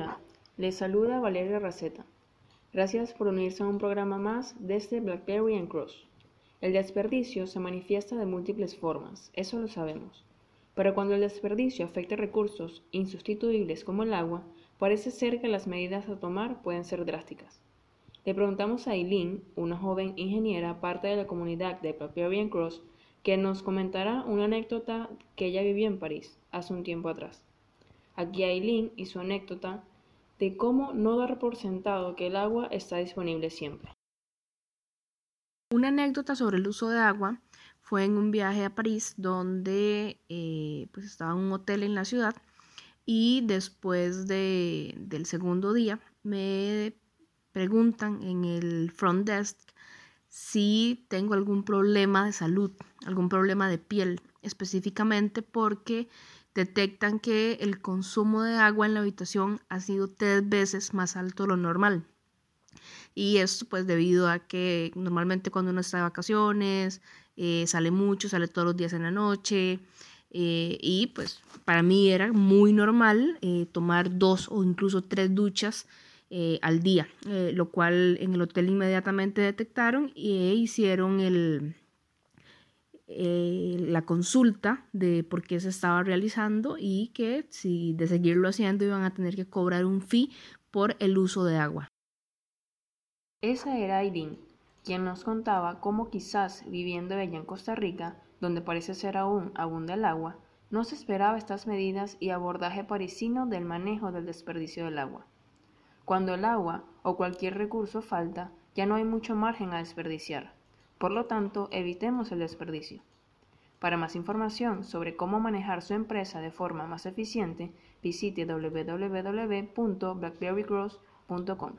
Hola, les saluda Valeria Raceta. Gracias por unirse a un programa más desde BlackBerry and Cross. El desperdicio se manifiesta de múltiples formas, eso lo sabemos. Pero cuando el desperdicio afecta recursos insustituibles como el agua, parece ser que las medidas a tomar pueden ser drásticas. Le preguntamos a Eileen, una joven ingeniera parte de la comunidad de BlackBerry and Cross, que nos comentará una anécdota que ella vivió en París hace un tiempo atrás. Aquí Aileen y su anécdota de cómo no dar por sentado que el agua está disponible siempre. Una anécdota sobre el uso de agua fue en un viaje a París donde eh, pues estaba en un hotel en la ciudad y después de, del segundo día me preguntan en el front desk si tengo algún problema de salud, algún problema de piel, específicamente porque detectan que el consumo de agua en la habitación ha sido tres veces más alto de lo normal. Y esto pues debido a que normalmente cuando uno está de vacaciones, eh, sale mucho, sale todos los días en la noche. Eh, y pues para mí era muy normal eh, tomar dos o incluso tres duchas al día, lo cual en el hotel inmediatamente detectaron e hicieron el, eh, la consulta de por qué se estaba realizando y que si de seguirlo haciendo iban a tener que cobrar un fee por el uso de agua. Esa era Aileen, quien nos contaba cómo quizás viviendo ella en Costa Rica, donde parece ser aún abunda el agua, no se esperaba estas medidas y abordaje parisino del manejo del desperdicio del agua. Cuando el agua o cualquier recurso falta, ya no hay mucho margen a desperdiciar por lo tanto, evitemos el desperdicio. Para más información sobre cómo manejar su empresa de forma más eficiente, visite www.blackberrycross.com.